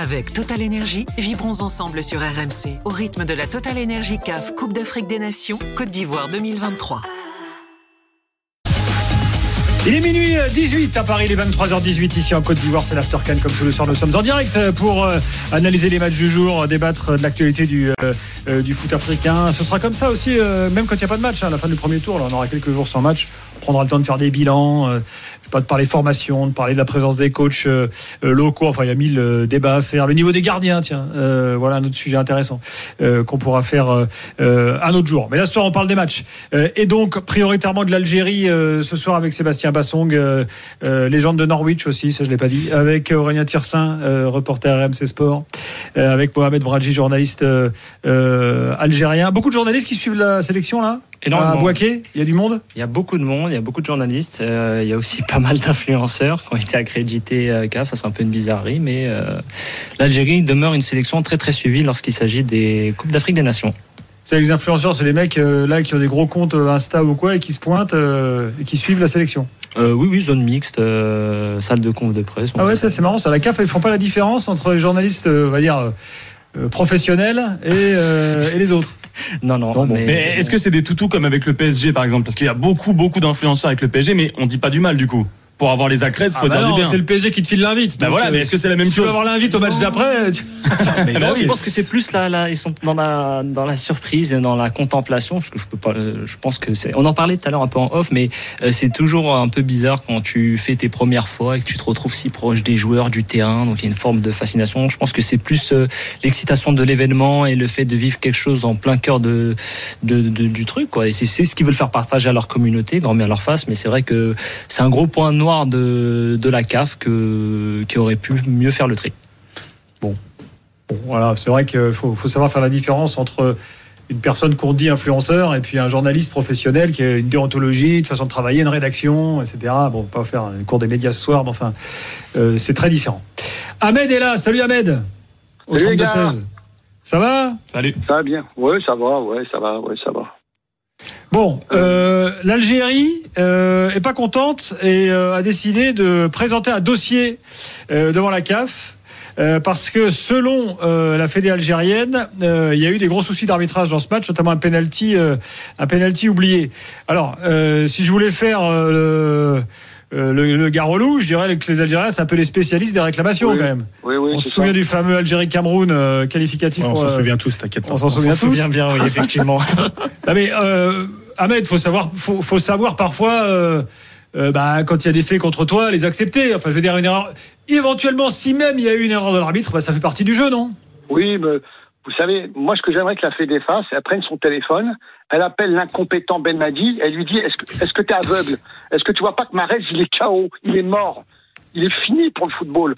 Avec Total Energy, vibrons ensemble sur RMC au rythme de la Total Energy CAF Coupe d'Afrique des Nations Côte d'Ivoire 2023. Il est minuit 18 à Paris, les 23h18 ici en Côte d'Ivoire, c'est l'Aftercan comme tous les soirs. Nous sommes en direct pour euh, analyser les matchs du jour, débattre de l'actualité du, euh, euh, foot africain. Ce sera comme ça aussi, même quand il n'y a pas de match, hein, à la fin du premier tour. On aura quelques jours sans match. On prendra le temps de faire des bilans, pas de parler formation, de parler de la présence des coachs euh, euh, locaux. Enfin, il y a mille euh, débats à faire. Le niveau des gardiens, tiens, voilà un autre sujet intéressant qu'on pourra faire un autre jour. Mais là, ce soir, on parle des matchs. et donc, prioritairement de l'Algérie ce soir avec Sébastien Bassong, légende de Norwich aussi, ça je l'ai pas dit, avec Aurélien Tirsin, reporter RMC Sport, avec Mohamed Bradji, journaliste algérien. Beaucoup de journalistes qui suivent la sélection là? Énormément. À Boaké, il y a du monde? Il y a beaucoup de monde, il y a beaucoup de journalistes, il y a aussi pas mal d'influenceurs qui ont été accrédités à CAF, ça c'est un peu une bizarrerie, mais euh, l'Algérie demeure une sélection très très suivie lorsqu'il s'agit des Coupes d'Afrique des Nations. C'est les influenceurs, c'est les mecs euh, là qui ont des gros comptes euh, Insta ou quoi et qui se pointent et qui suivent la sélection. oui, oui, zone mixte, salle de conf de presse. Ah ouais, ça c'est marrant. Ça, la CAF, ils font pas la différence entre les journalistes, on va dire professionnels et, et les autres. Non, non. mais, est-ce que c'est des toutous comme avec le PSG par exemple? Parce qu'il y a beaucoup, beaucoup d'influenceurs avec le PSG, mais on dit pas du mal du coup pour avoir les accrètes, faut ah dire bah du bien. C'est le PSG qui te file l'invite. Bah voilà, mais est-ce que c'est la même chose Tu veux avoir l'invite au match d'après Je pense que c'est plus là, là, ils sont dans la dans la surprise et dans la contemplation, parce que je peux pas, je pense que c'est. On en parlait tout à l'heure un peu en off, mais euh, c'est toujours un peu bizarre quand tu fais tes premières fois et que tu te retrouves si proche des joueurs du terrain, donc il y a une forme de fascination. Je pense que c'est plus euh, l'excitation de l'événement et le fait de vivre quelque chose en plein cœur de, de, du truc, quoi. Et c'est ce qu'ils veulent faire partager à leur communauté, grand bien à leur face, mais c'est vrai que c'est un gros point noir de, de la CAF que, qui aurait pu mieux faire le tri. Bon, voilà, c'est vrai qu'il faut, faut, savoir faire la différence entre une personne qu'on dit influenceur et puis un journaliste professionnel qui a une déontologie, une façon de travailler, une rédaction, etc. Bon, pas faire un cours des médias ce soir, mais enfin, euh, c'est très différent. Ahmed est là. Salut Ahmed. Au 32 16. Ça va? Salut. Ça va bien. Ouais, ça va. Ouais, ça va. Ouais, ça va. Bon, euh, l'Algérie euh, est pas contente et euh, a décidé de présenter un dossier euh, devant la CAF. parce que selon la fédé algérienne, il y a eu des gros soucis d'arbitrage dans ce match, notamment un penalty, un penalty oublié. Alors, si je voulais faire le, le, le je dirais que les Algériens, c'est un peu les spécialistes des réclamations quand même. Oui, oui, on se souvient du fameux Algérie-Cameroun qualificatif. on s'en souvient tous, t'inquiète pas. On s'en souvient, souvient bien, oui, effectivement. non, mais Ahmed, faut savoir, faut, faut savoir parfois. Euh, euh, bah, quand il y a des faits contre toi, les accepter. Enfin, je veux dire, une erreur. Éventuellement, si même il y a eu une erreur de l'arbitre, bah, ça fait partie du jeu, non? Oui, mais vous savez, moi, ce que j'aimerais que la Fédé fasse, elle prenne son téléphone, elle appelle l'incompétent Ben Madi, elle lui dit Est-ce que est-ce que tu es aveugle? Est-ce que tu vois pas que Marez, il est KO, il est mort, il est fini pour le football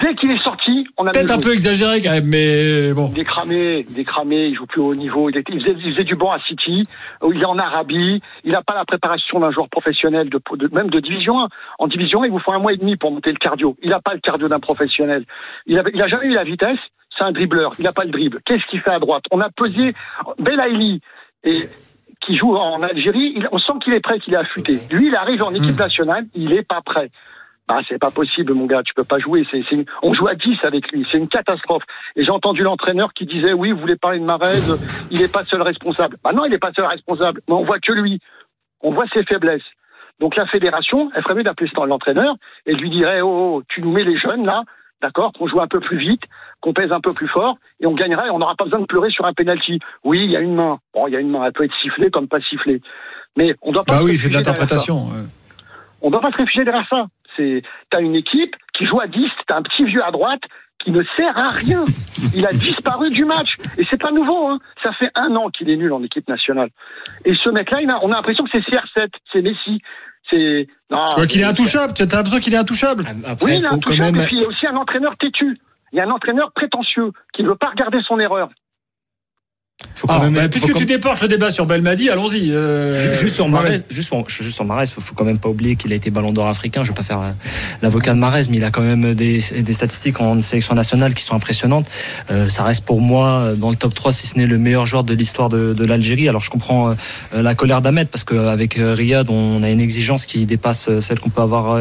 Dès qu'il est sorti, on a peut-être un peu exagéré quand même, mais bon. Il est cramé, il est cramé, il joue plus au haut niveau. Il, était, il, faisait, du banc à City, il est en Arabie, il n'a pas la préparation d'un joueur professionnel, de, même de division 1. En division 1, il vous faut un mois et demi pour monter le cardio. Il n'a pas le cardio d'un professionnel. Il n'a il a jamais eu la vitesse. C'est un dribbleur. Il n'a pas le dribble. Qu'est-ce qu'il fait à droite? On a pesé Belaïli et qui joue en Algérie, on sent qu'il est prêt, qu'il est affûté. Lui, il arrive en équipe hmm. nationale, il n'est pas prêt. Ah, c'est pas possible, mon gars, tu peux pas jouer. C'est, On joue à 10 avec lui, c'est une catastrophe. Et j'ai entendu l'entraîneur qui disait, oui, vous voulez parler de Marez, il n'est pas seul responsable. Bah non, il n'est pas seul responsable, mais on voit que lui. On voit ses faiblesses. Donc la fédération, elle ferait mieux d'appeler l'entraîneur et lui dirait, oh, oh, tu nous mets les jeunes là, d'accord, qu'on joue un peu plus vite, qu'on pèse un peu plus fort, et on gagnera et on n'aura pas besoin de pleurer sur un penalty. Oui, il y a une main. Bon, il y a une main, elle peut être sifflée comme pas sifflée. Mais on doit pas. Bah oui, c'est de l'interprétation. On doit pas se réfugier derrière ça. C'est, t'as une équipe qui joue à 10, t'as un petit vieux à droite qui ne sert à rien. Il a disparu du match. Et c'est pas nouveau, hein. Ça fait un an qu'il est nul en équipe nationale. Et ce mec-là, on a l'impression que c'est CR7, c'est Messi. C'est, non. Tu vois qu'il est intouchable. Tu as l'impression qu'il est intouchable. oui, il est intouchable. Et puis, il y a aussi un entraîneur têtu. Il y a un entraîneur prétentieux qui ne veut pas regarder son erreur. Faut quand même. bah, faut puisque quand- tu déportes le débat sur Belmadi, allons-y. euh, Juste sur. Marez, juste, sur- juste sur Marez, faut, faut quand même pas oublier qu'il a été Ballon d'Or africain. Je vais pas faire euh, l'avocat de Marez, mais il a quand même des, des statistiques en sélection nationale qui sont impressionnantes. Euh, ça reste pour moi euh, dans le top 3 si ce n'est le meilleur joueur de l'histoire de, de l'Algérie. Alors je comprends euh, la colère d'Ahmed parce qu'avec Riyad, on a une exigence qui dépasse celle qu'on peut avoir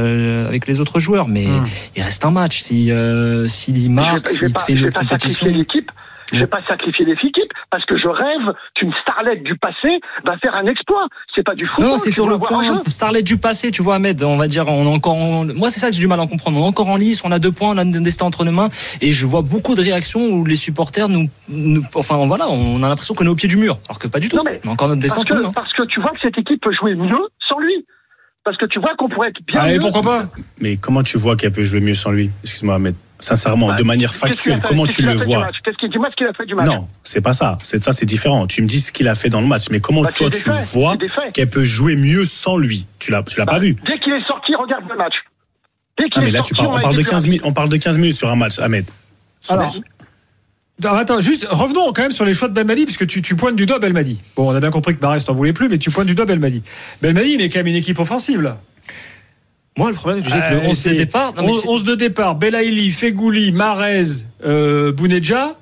avec les autres joueurs, mais Hmm. il reste un match. Si euh, s'il y Je marque, s'il fait une compétition. l'équipe. Je vais pas sacrifier l'équipe parce que je rêve qu'une starlette du passé va faire un exploit. C'est pas du football. Non, c'est sur le point jeu. Starlet du passé, tu vois, Ahmed. On va dire, on est encore. en- Moi, c'est ça que j'ai du mal à comprendre. On est encore en lice, on a deux points, on a un destin entre nos mains, et je vois beaucoup de réactions où les supporters nous, nous- enfin voilà, on a l'impression qu'on est au pied du mur, alors que pas du tout. Non, mais on a encore notre destin Parce entre nos mains. que, parce que tu vois que cette équipe peut jouer mieux sans lui. Parce que tu vois qu'on pourrait être bien. Ah, et mieux. pourquoi pas? Mais comment tu vois qu'elle peut jouer mieux sans lui? Excuse-moi, Ahmed. Sincèrement, Bah, de manière factuelle, comment tu le vois dis-moi ce qu'il a fait du match Non, c'est pas ça. C'est ça, c'est différent. Tu me dis ce qu'il a fait dans le match, mais comment Bah, toi tu faits, vois qu'elle peut jouer mieux sans lui Tu l'as, tu l'as Bah, pas vu Dès qu'il est sorti, regarde le match. Dès qu'il Ah, mais est là, sorti, tu parles, on a parle de plus 15 rapide. minutes, on parle de 15 minutes sur un match, Ahmed. Alors, alors, attends, juste revenons quand même sur les choix de Belmadi, puisque tu, tu pointes du doigt Belmadi. Bon, on a bien compris que Barès n'en voulait plus, mais tu pointes du doigt Belmadi. Belmadi, il est quand même une équipe offensive, là. Moi, le problème que j'ai avec le Euh, 11 c'est de départ, non, mais 11, c'est- 11 de départ, Belaïli, Fegouli, Marez, euh, Bounedja.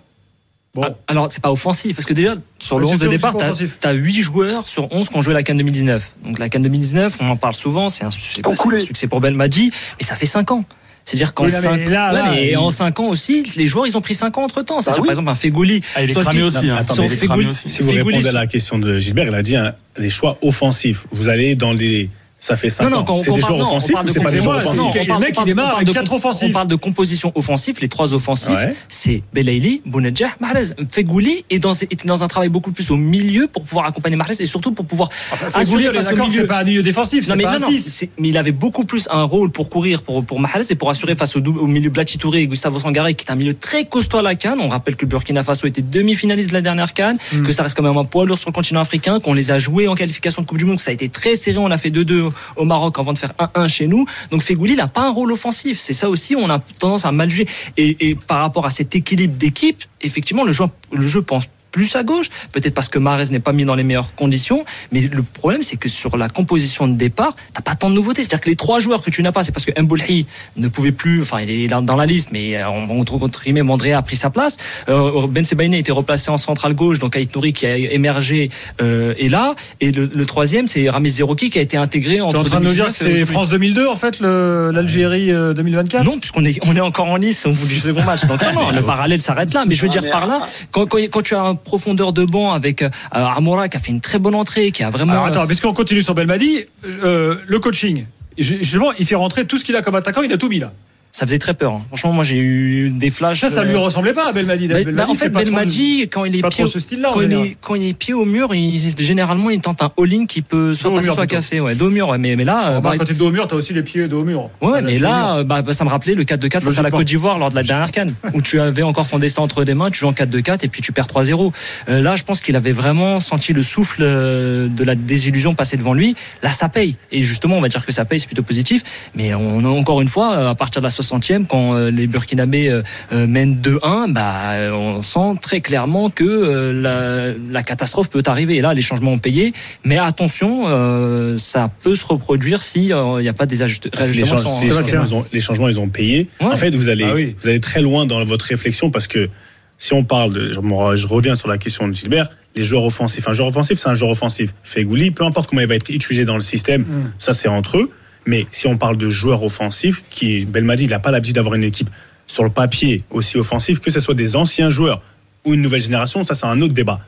Bon. Ah, Alors, c'est pas offensif, parce que déjà, sur le Ouais, 11 c'est de départ, c'est t'as as 8 joueurs sur 11 qui ont joué la Cannes 2019. Donc, la Cannes 2019, on en parle souvent, c'est un, c'est pas- c'est un succès pour Belmadi, mais ça fait 5 ans. C'est-à-dire qu'en Oui, là, 5 mais là, là, mais il- en 5 ans aussi, les joueurs, ils ont pris 5 ans entre temps. C'est-à-dire, oui. par exemple, un Fegouli. Ah, il est cramé qui- aussi. hein. Attends, il est cramé aussi. Si vous répondez à la question de Gilbert, il a dit hein, des choix offensifs. Vous allez dans les. Ça fait 5 Non, non, ans. quand- C'est des on joueurs offensifs ou c'est pas des composition, joueurs offensifs il parle- démarre on parle avec de quatre com- offensifs. On parle de composition offensive. Les trois offensifs, Ouais. c'est Belaïli, Bounedjah, Mahrez. Fegouli est dans, était dans un travail beaucoup plus au milieu pour pouvoir accompagner Mahrez et surtout pour pouvoir Fegouli, est face au milieu. pas un milieu défensif, Non c'est mais, pas non, un non, 6. c'est- mais il avait beaucoup plus un rôle pour courir pour, pour Mahrez et pour assurer face au, milieu Blati Touré et Gustavo Sangaré qui est un milieu très costaud à la canne. On rappelle que le Burkina Faso était demi-finaliste de la dernière canne, Mm. que ça reste quand même un poids lourd sur le continent africain, qu'on les a joués en qualification de Coupe du Monde, que ça a été très serré. On a fait 2-2 au Maroc avant de faire 1-1 chez nous. Donc Fegouli n'a pas un rôle offensif. C'est ça aussi, on a tendance à mal juger. Et, et par rapport à cet équilibre d'équipe, effectivement, le jeu, le jeu pense plus à gauche, peut-être parce que Mahrez n'est pas mis dans les meilleures conditions, mais le problème c'est que sur la composition de départ, t'as pas tant de nouveautés. C'est-à-dire que les trois joueurs que tu n'as pas, c'est parce que Mboulhi ne pouvait plus, enfin il est dans la liste, mais euh, on entre entre guillemets Mandrea a pris sa place. Euh, ben Sebaini a été replacé en centrale gauche, donc Aït Nouri qui a émergé euh, est là, et le, le troisième c'est Ramiz Zerouki qui a été intégré T'es en train de nous dire 2019 que c'est. France 2002, en fait, l'Algérie euh, 2024 Non, puisqu'on est, on est encore en lice au bout du second match. Donc, non, non, le parallèle s'arrête là. Mais je veux dire par là, quand, quand, quand tu as un profondeur de banc avec euh, Armora qui a fait une très bonne entrée, qui a vraiment. Alors attends, puisqu'on continue sur Belmadi, euh, le coaching. Justement, il fait rentrer tout ce qu'il a comme attaquant, il a tout mis là. Ça faisait très peur. hein. Franchement, moi j'ai eu des flashs. Ça, ça lui euh, ressemblait pas à Belmadi. bah, Belmadi, bah, en fait, trop- Belmadi, quand il est pied, en quand, il général. est, quand il est pied au mur, il, généralement il tente un all-in qui peut soit au passer soit casser. Ouais, dos au mur. Ouais, mais, mais là, euh, Bon, bah, Quand t'es dos au mur, t'as aussi les pieds dos au mur. Ouais, mais au là, euh, bah, bah, ça me rappelait le 4-2-4 face à la. Côte d'Ivoire lors de la dernière canne, où tu avais encore ton destin entre les mains, tu joues en 4-2-4 et puis tu perds 3-0. Euh, là, je pense qu'il avait vraiment senti le souffle de la désillusion passer devant lui. Là, ça paye. Et justement, on va dire que ça paye, c'est plutôt positif. Mais on a encore une fois, à partir de la 60e, quand euh, les Burkinabés euh, euh, mènent 2-1, bah, on sent très clairement que la, la catastrophe peut arriver. Et là, les changements ont payé. Mais attention, euh, ça peut se reproduire si euh, il n'y a pas des ajuste- Si les, change- changements, ils ont, les changements, ils ont payé. Ouais. En fait, vous allez, Ah oui. vous allez très loin dans votre réflexion parce que si on parle de, je reviens sur la question de Gilbert, les joueurs offensifs. Un joueur offensif, c'est un joueur offensif. Fegouli, peu importe comment il va être utilisé dans le système, Mm. ça c'est entre eux. Mais si on parle de joueurs offensifs, qui Belmadi, il n'a pas l'habitude d'avoir une équipe sur le papier aussi offensive, que ce soit des anciens joueurs ou une nouvelle génération, ça c'est un autre débat.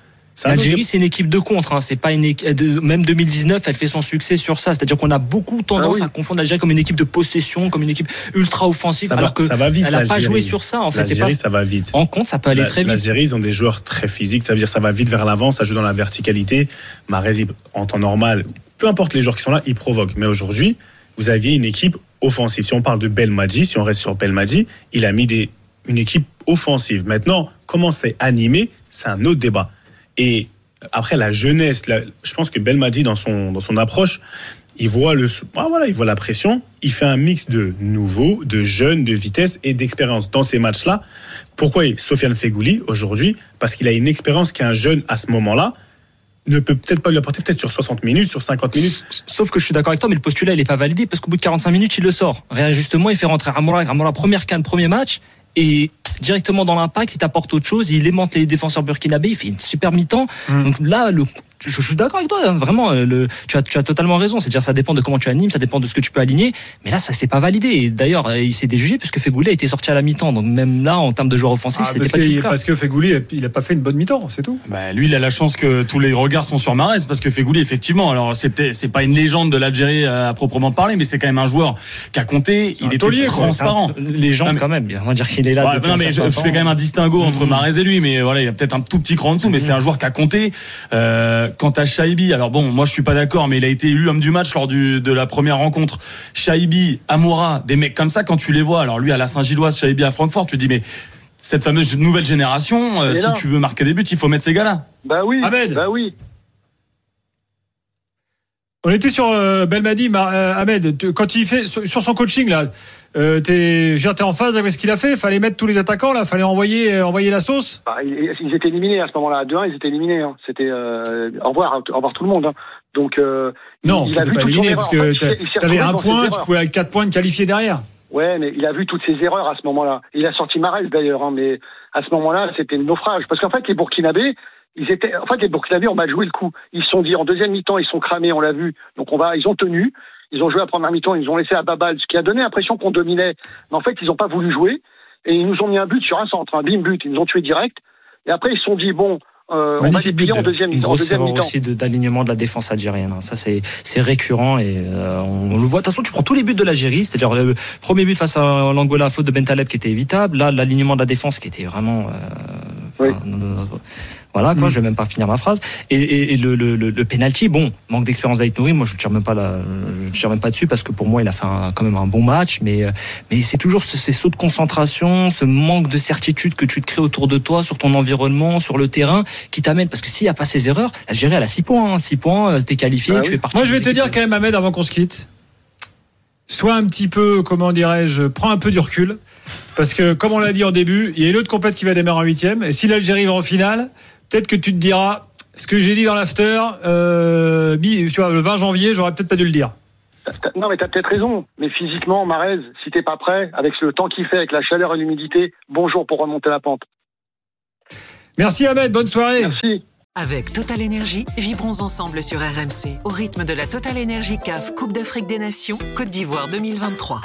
L'Algérie, c'est une équipe de contre. Hein. C'est pas une de- Même 2019, elle fait son succès sur ça. C'est-à-dire qu'on a beaucoup tendance Ah oui. à confondre l'Algérie comme une équipe de possession, comme une équipe ultra offensive, Ça va- alors que ça va vite, elle a pas joué sur ça. En fait, pas ça va vite. en compte, ça peut aller La- très vite. L'Algérie, ils ont des joueurs très physiques, ça veut dire ça va vite vers l'avant, ça joue dans la verticalité. Mahrez, il- en temps normal, peu importe les joueurs qui sont là, ils provoquent. Mais aujourd'hui, vous aviez une équipe offensive. Si on parle de Belmadi, si on reste sur Belmadi, il a mis une équipe offensive. Maintenant, comment c'est animé, c'est un autre débat. Et après, la jeunesse, je pense que Belmadi, dans son, dans son approche, il voit le, ah, voilà, il voit la pression. Il fait un mix de nouveaux, de jeunes, de vitesse et d'expérience dans ces matchs-là. Pourquoi Sofiane Fegouli aujourd'hui? Parce qu'il a une expérience qu'un jeune à ce moment-là ne peut peut-être pas lui apporter peut-être sur 60 minutes, sur 50 minutes. Sauf que je suis d'accord avec toi, mais le postulat il est pas validé parce qu'au bout de 45 minutes il le sort. Réajustement, il fait rentrer Amoura, Amoura première canne, premier match et directement dans l'impact, il t'apporte autre chose, il aimante les défenseurs burkinabés, il fait une super mi-temps. Mm. Donc là, le je, suis d'accord avec toi, hein, vraiment. Euh, le, tu, as, tu as totalement raison. C'est-à-dire, ça dépend de comment tu animes, ça dépend de ce que tu peux aligner. Mais là, ça s'est pas validé. Et d'ailleurs, euh, il s'est déjugé puisque Fegouli a été sorti à la mi-temps. Donc même là, en termes de joueur offensif, ah, c'était pas que, Parce que Fegouli, il a pas fait une bonne mi-temps, c'est tout. Bah, lui, il a la chance que tous les regards sont sur Marès parce que Fegouli, effectivement, alors c'est c'est pas une légende de l'Algérie à proprement parler, mais c'est quand même un joueur qui a compté. Il était taulier, transparent. Légende quand même. On va dire qu'il est là. non, mais je, fais quand même un distinguo entre mmh. Marès et lui, mais voilà, il y a peut-être un tout petit cran en dessous, mais mmh. c'est un joueur qui a compté. Euh, quant à Shaibi, alors bon, moi je suis pas d'accord, mais il a été élu homme du match lors de la première rencontre. Shaibi, Amoura, des mecs comme ça, quand tu les vois, alors lui à la Saint-Gilloise, Shaibi à Francfort, tu te dis mais cette fameuse nouvelle génération, euh, si tu veux marquer des buts, il faut mettre ces gars-là. Bah oui. Ahmed. Bah oui. On était sur euh, Belmadi, euh, Ahmed, quand il fait sur son coaching là, euh, t'es, en phase avec ce qu'il a fait. Fallait mettre tous les attaquants là. Fallait envoyer, euh, envoyer la sauce. Bah, ils étaient éliminés à ce moment-là. 2-1, ils étaient éliminés. Hein. C'était euh, au revoir, au revoir tout le monde. Hein. Donc euh, non, il, pas éliminé parce que t'avais un point, tu pouvais avec quatre points te qualifier derrière. Ouais, mais il a vu toutes ses erreurs à ce moment-là. Il a sorti Marel d'ailleurs, hein, mais à ce moment-là, c'était le naufrage. Parce qu'en fait, les Burkinabés, ils étaient, en fait, les Burkinabés ont mal joué le coup. Ils se sont dit en deuxième mi-temps, ils sont cramés, on l'a vu. Donc on va, ils ont tenu. Ils ont joué à première mi-temps, ils ont laissé à Babal, ce qui a donné l'impression qu'on dominait. Mais en fait, ils n'ont pas voulu jouer. Et ils nous ont mis un but sur un centre, un bim but. Ils nous ont tué direct. Et après, ils se sont dit, bon, euh, on va déplier en deuxième, une grosse erreur aussi d'alignement de, la défense algérienne. Hein. Ça, c'est récurrent et euh, on, le voit. De toute façon, tu prends tous les buts de l'Algérie, c'est-à-dire le premier but face à l'Angola, faute de Bentaleb qui était évitable. Là, l'alignement de la défense qui était vraiment. Euh, oui. Voilà, quoi, mm. je vais même pas finir ma phrase. Et, et, le, le, le, penalty, bon, manque d'expérience d'Aït moi je tire même pas la, je tire même pas dessus parce que pour moi il a fait quand même un bon match, mais mais c'est toujours ces sauts de concentration, ce manque de certitude que tu te crées autour de toi, sur ton environnement, sur le terrain, qui t'amène parce que s'il y a pas ces erreurs, l'Algérie elle a 6 points, 6 hein, points, euh, t'es qualifié, bah tu es parti. Moi je vais te dire quand même Ahmed avant qu'on se quitte, sois un petit peu, comment dirais-je, prends un peu du recul. Parce que, comme on l'a dit en début, il y a une autre compète qui va démarrer en huitième. Et si l'Algérie va en finale, peut-être que tu te diras, ce que j'ai dit dans l'after, euh, tu vois, le 20 janvier, j'aurais peut-être pas dû le dire. Non, mais tu as peut-être raison. Mais physiquement, Marez, si t'es pas prêt, avec le temps qu'il fait, avec la chaleur et l'humidité, bonjour pour remonter la pente. Merci Ahmed, bonne soirée. Merci. Avec Total Énergie, vibrons ensemble sur RMC au rythme de la Total Énergie CAF Coupe d'Afrique des Nations Côte d'Ivoire 2023.